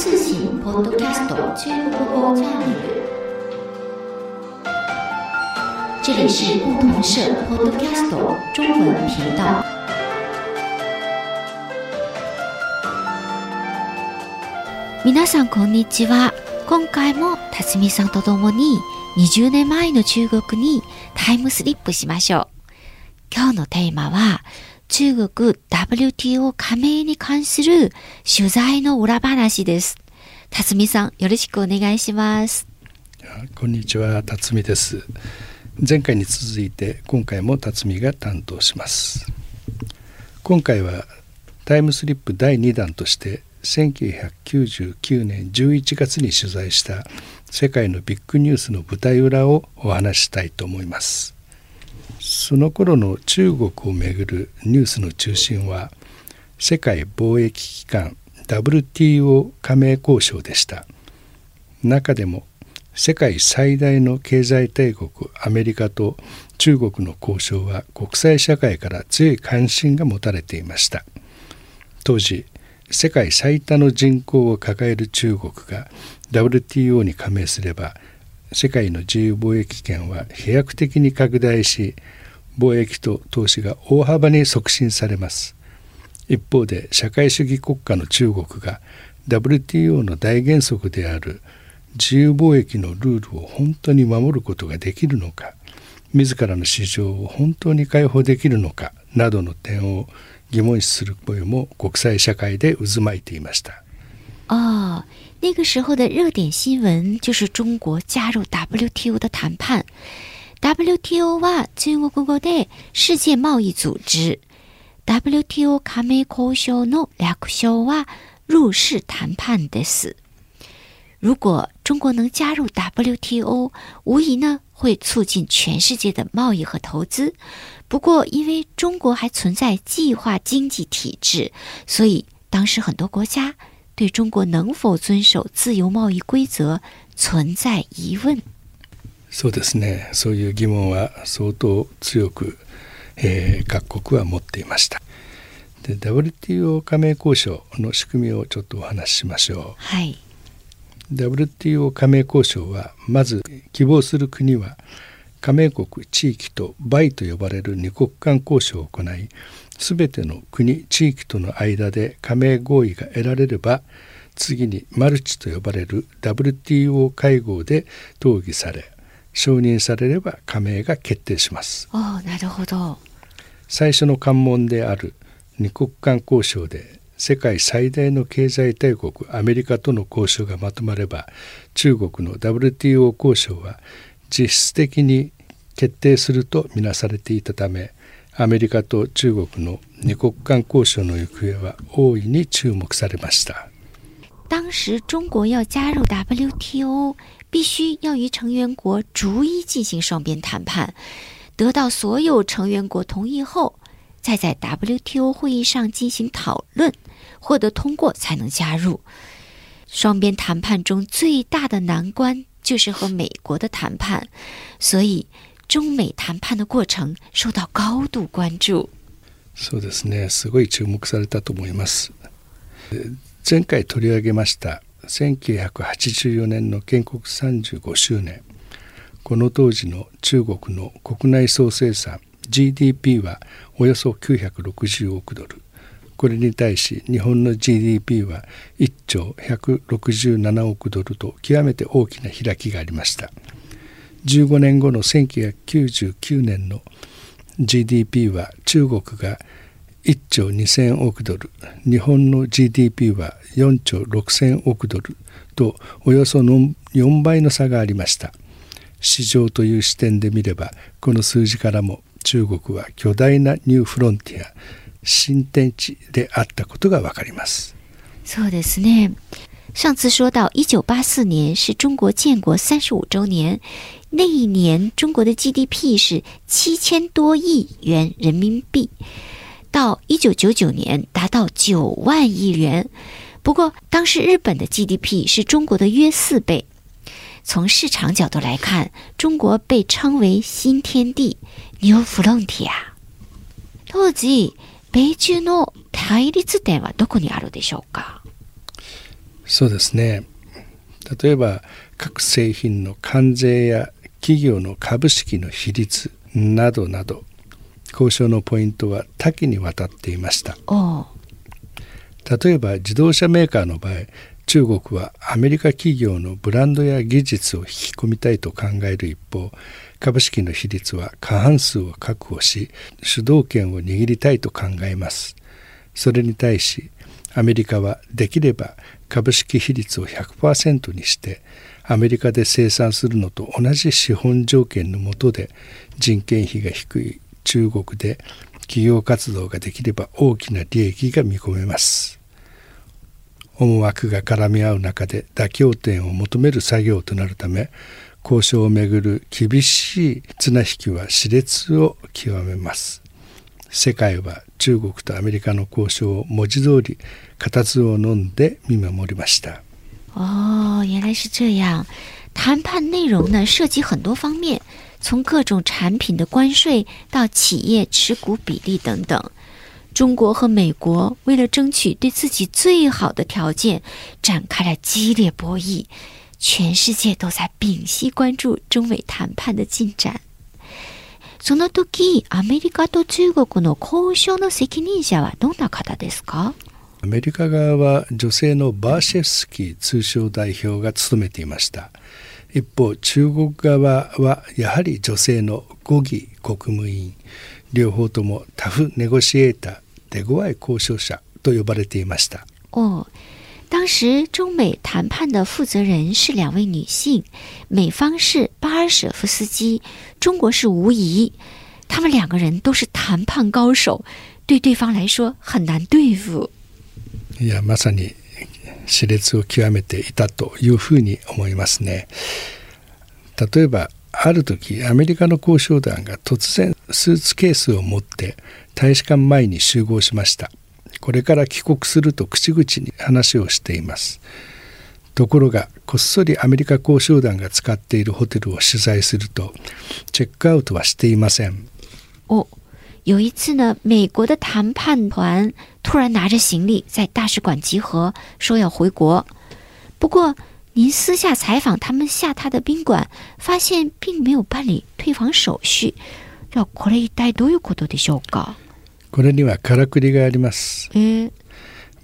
通信 Podcast 中国語チャンネル。这里是不同社 Podcast 中文频道。皆さんこんにちは。今回も辰巳さんと共に20年前の中国にタイムスリップしましょう。今日のテーマは中国 WTO 加盟に関する取材の裏話です。辰巳さん、よろしくお願いします。こんにちは、辰巳です。前回に続いて今回も辰巳が担当します。今回はタイムスリップ第2弾として1999年11月に取材した世界のビッグニュースの舞台裏をお話したいと思います。その頃の中国をめぐるニュースの中心は世界貿易機関 WTO 加盟交渉でした。中でも世界最大の経済大国アメリカと中国の交渉は国際社会から強い関心が持たれていました。当時世界最多の人口を抱える中国が WTO に加盟すれば世界の自由貿易圏は飛躍的に拡大し貿易と投資が大幅に促進されます一方で社会主義国家の中国が WTO の大原則である自由貿易のルールを本当に守ることができるのか自らの市場を本当に開放できるのかなどの点を疑問視する声も国際社会で渦巻いていました。ああ、那个时候的热点新闻就是中国加入 WTO 的谈判。WTO は中国語で世界贸易組織。WTO 加盟交渉の略称は入世談判です。如果中国能加入 WTO，无疑呢会促进全世界的贸易和投资。不过，因为中国还存在计划经济体制，所以当时很多国家 对中国能否遵守自由贸易规则存在疑问。そうですね。そういう疑問は相当強く、えー、各国は持っていました。で WTO 加盟交渉の仕組みをちょっとお話ししましょう、はい、WTO 加盟交渉はまず希望する国は加盟国地域とバイと呼ばれる二国間交渉を行い全ての国地域との間で加盟合意が得られれば次にマルチと呼ばれる WTO 会合で討議され承認されれば加盟が決定します。あなるほど最初の関門である二国間交渉で世界最大の経済大国アメリカとの交渉がまとまれば中国の WTO 交渉は実質的に決定するとみなされていたためアメリカと中国の二国間交渉の行方は大いに注目されました。当时中国要加入 WTO，必须要与成员国逐一进行双边谈判，得到所有成员国同意后，再在 WTO 会议上进行讨论，获得通过才能加入。双边谈判中最大的难关就是和美国的谈判，所以 中美谈判的过程受到高度关注。そうですね、すごい注目されたと思います。前回取り上げました1984年の建国35周年この当時の中国の国内総生産 GDP はおよそ960億ドルこれに対し日本の GDP は1兆167億ドルと極めて大きな開きがありました15年後の1999年の GDP は中国が1兆2000億ドル日本の GDP は4兆6000億ドルとおよそ4倍の差がありました。市場という視点で見ればこの数字からも中国は巨大なニューフロンティア新天地であったことがわかります。そうですね。上次说到，一九八四年是中国建国三十五周年，那一年中国的 GDP 是七千多亿元人民币。到一九九九年达到九万亿元，不过当时日本的 GDP 是中国的约四倍。从市场角度来看，中国被称为新天地 （New Frontier）。当時米中の対立点はどこにあるでしょうか？ そうですね。例えば各製品の関税や企業の株式の比率などなど交渉のポイントは多岐にわたっていました。例えば自動車メーカーの場合中国はアメリカ企業のブランドや技術を引き込みたいと考える一方株式の比率は過半数を確保し主導権を握りたいと考えます。それに対しアメリカはできれば株式比率を100%にしてアメリカで生産するのと同じ資本条件の下で人件費が低い中国で企業活動ができれば大きな利益が見込めます。思惑が絡み合う中で妥協点を求める作業となるため交渉をめぐる厳しい綱引きは熾烈を極めます。世界は中国とアメリカの交渉を文字通り固唾を飲んで見守りました哦，原来是这样。谈判内容呢，涉及很多方面，从各种产品的关税到企业持股比例等等。中国和美国为了争取对自己最好的条件，展开了激烈博弈。全世界都在屏息关注中美谈判的进展。 その時、アメリカと中国の交渉の責任者はどんな方ですか？アメリカ側は女性のバーシェフスキー通商代表が務めていました。一方中国側はやはり女性のゴギ国務委員。両方ともタフネゴシエーター手強い交渉者と呼ばれていました。哦，当时中美谈判的负责人是两位女性，美方是巴尔舍夫斯基，中国是吴仪，他们两个人都是谈判高手，对对方来说很难对付。いやまさに熾烈を極めていたというふうに思いますね。例えばある時アメリカの交渉団が突然スーツケースを持って大使館前に集合しました これから帰国すると口々に話をしていますところがこっそりアメリカ交渉団が使っているホテルを取材するとチェックアウトはしていません哦，有一次呢，美国的谈判团突然拿着行李在大使馆集合，说要回国。不过，您私下采访他们下榻的宾馆，发现并没有办理退房手续。要これ一体どういうことでしょうか？これにはからくりがあります。えー、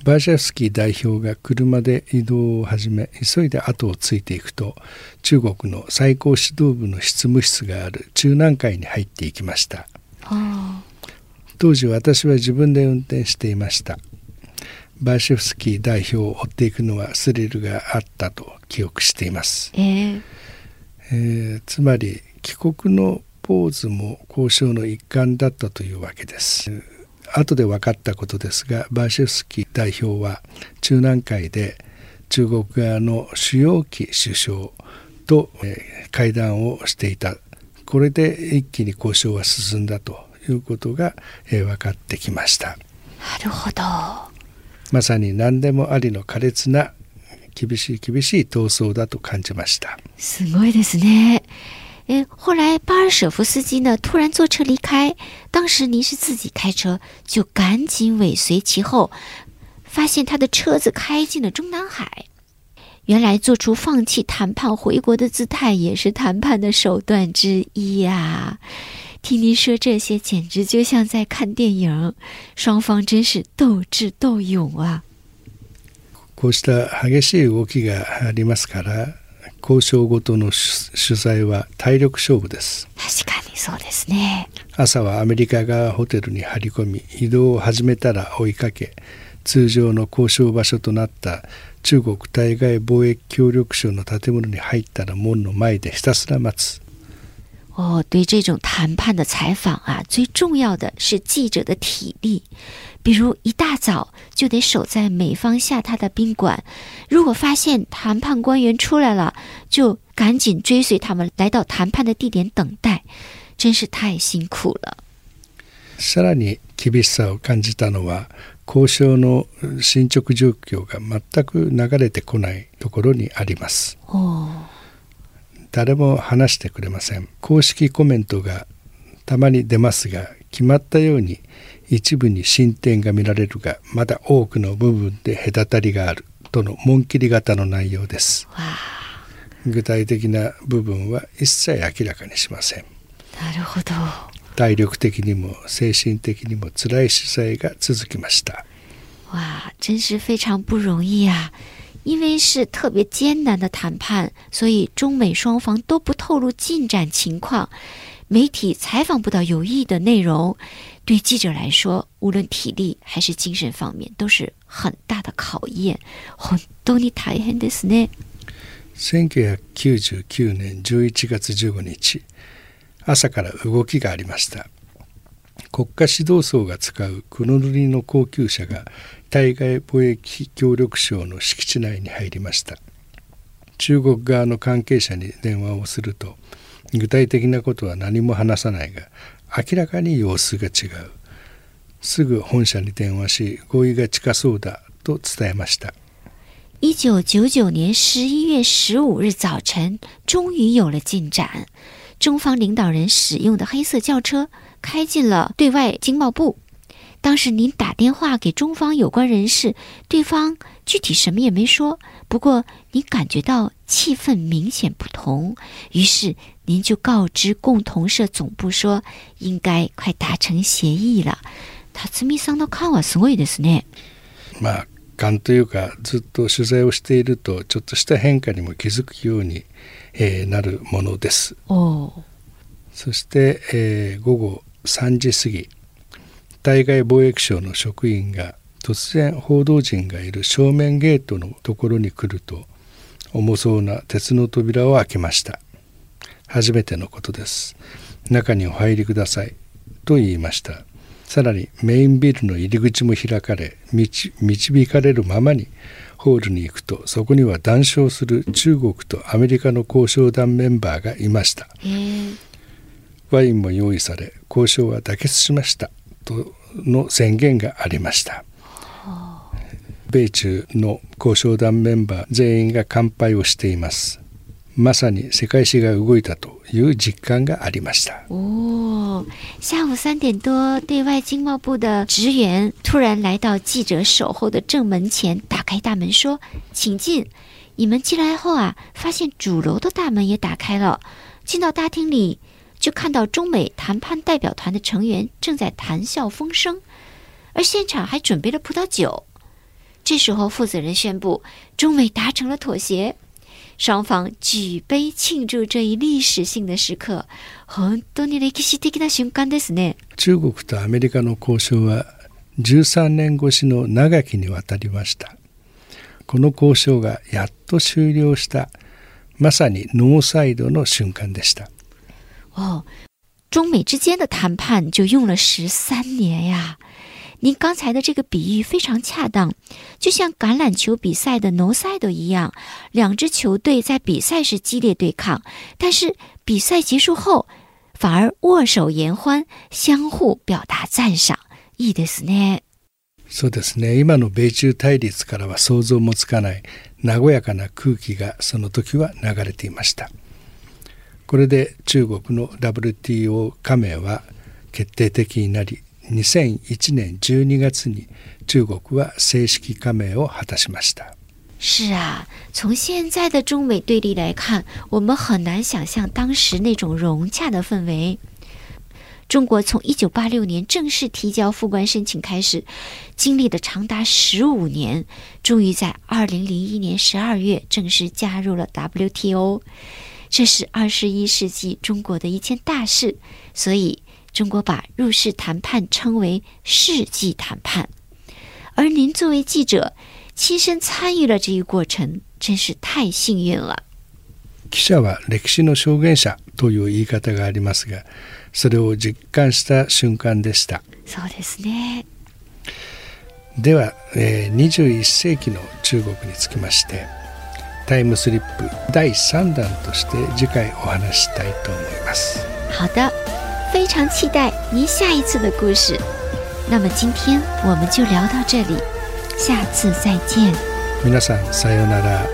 バーシャフスキー代表が車で移動を始め急いで後をついていくと中国の最高指導部の執務室がある中南海に入っていきました。哦，当時私は自分で運転していました。バーシェフスキー代表を追っていくのはスリルがあったと記憶しています、えー、えーつまり帰国のポーズも交渉の一環だったというわけです後で分かったことですがバーシェフスキー代表は中南海で中国側の主要機首相と、えー会談をしていたこれで一気に交渉は進んだということが、えー分かってきましたなるほど。まさに何でもありの苛烈な厳しい厳しい闘争だと感じましたすごいですね。诶，后来巴尔舍夫斯基呢突然坐车离开，当时您是自己开车，就赶紧尾随其后，发现他的车子开进了中南海。原来做出放弃谈判回国的姿态，也是谈判的手段之一呀、听您说这些，简直就像在看電影，双方真是斗智斗勇啊！こうした激しい動きがありますから 交渉ごとの取取材は体力勝負です確かにそうですね。朝はアメリカがホテルに張り込み移動を始めたら追いかけ通常の交渉場所となった中国対外貿易協力省の建物に入ったら門の前でひたすら待つ哦，对这种谈判的采访啊，最重要的是记者的体力。比如一大早就得守在美方下榻的宾馆，如果发现谈判官员出来了，就赶紧追随他们来到谈判的地点等待，真是太辛苦了。さらに厳しさを感じたのは交渉の進捗状況が全く流れてこないところにあります哦， 誰も話してくれません。公式コメントがたまに出ますが決まったように一部に進展が見られるがまだ多くの部分で隔たりがあるとの紋切り型の内容です。哇，具体的な部分は一切明らかにしません。なるほど。体力的にも精神的にも辛い取材が続きました。哇，真是非常不容易啊！因为是特别艰难的谈判，所以中美双方都不透露进展情况，媒体采访不到有意义的内容。对记者来说，无论体力还是精神方面，都是很大的考验。本当に大変ですね。1999年11月15日朝から動きがありました国家指導層が使う黒塗りの高級車が対外貿易協力省の敷地内に入りました中国側の関係者に電話をすると具体的なことは何も話さないが明らかに様子が違うすぐ本社に電話し合意が近そうだと伝えました一九九九年十一月十五日早晨，终于有了进展。中方领导人使用的黑色轿车开进了对外经贸部。当时您打电话给中方有关人士，对方具体什么也没说，不过您感觉到气氛明显不同，于是您就告知共同社总部说，应该快达成协议了。辰巳さんの感はすごいですね。まあ感というかずっと取材をしているとちょっとした変化にも気づくように、えーなるものです哦，そして、えー午後3時過ぎ 対外貿易省の職員が突然報道陣がいる正面ゲートのところに来ると重そうな鉄の扉を開けました。初めてのことです。中にお入りください。と言いました。さらにメインビルの入り口も開かれ導導かれるままにホールに行くとそこには談笑する中国とアメリカの交渉団メンバーがいました。えー。ワインも用意され交渉は妥結しましたとの宣言がありました。米中の交渉団メンバー全員が乾杯をしています。まさに世界史が動いたという実感がありました。哦，下午三点多，对外经贸部的职员突然来到记者守候的正门前，打开大门说：“请进。”你们进来后啊，发现主楼的大门也打开了。进到大厅里，就看到中美谈判代表团的成员正在谈笑风生，而现场还准备了葡萄酒。这时候，负责人宣布，中美达成了妥协。双方举杯庆祝这一历史性的时刻，本当に歴史的な瞬間ですね。中国とアメリカの交渉は13年越しの長きにわたりましたこの交渉がやっと終了したまさにノーサイドの瞬間でした 哦，中美之间的谈判就用了十三年呀。您刚才的这个比喻非常恰当，就像橄榄球比赛的 no side 一样，两支球队在比赛时激烈对抗，但是比赛结束后反而握手言欢，相互表达赞赏。いいですね。そうですね今の米中対立からは想像もつかない和やかな空気がその時は流れていました これで中国の WTO 加盟は決定的になり2001年12月に中国は正式加盟を果たしました是啊，从现在的中美对立来看，我们很难想象当时那种融洽的氛围。中国从一九八六年正式提交复关申请开始，经历了长达十五年，终于在二零零一年十二月正式加入了 WTO。 这是二十一世纪中国的一件大事，所以中国把入世谈判称为世纪谈判。而您作为记者，亲身参与了这一过程，真是太幸运了。記者は歴史の証言者という言い方がありますがそれを実感した瞬間でしたそうですね。では、えー21世紀の中国につきまして タイムスリップ第3弾として次回お話ししたいと思います好的，非常期待您下一次的故事。那么今天我们就聊到这里，下次再见。皆さんさようなら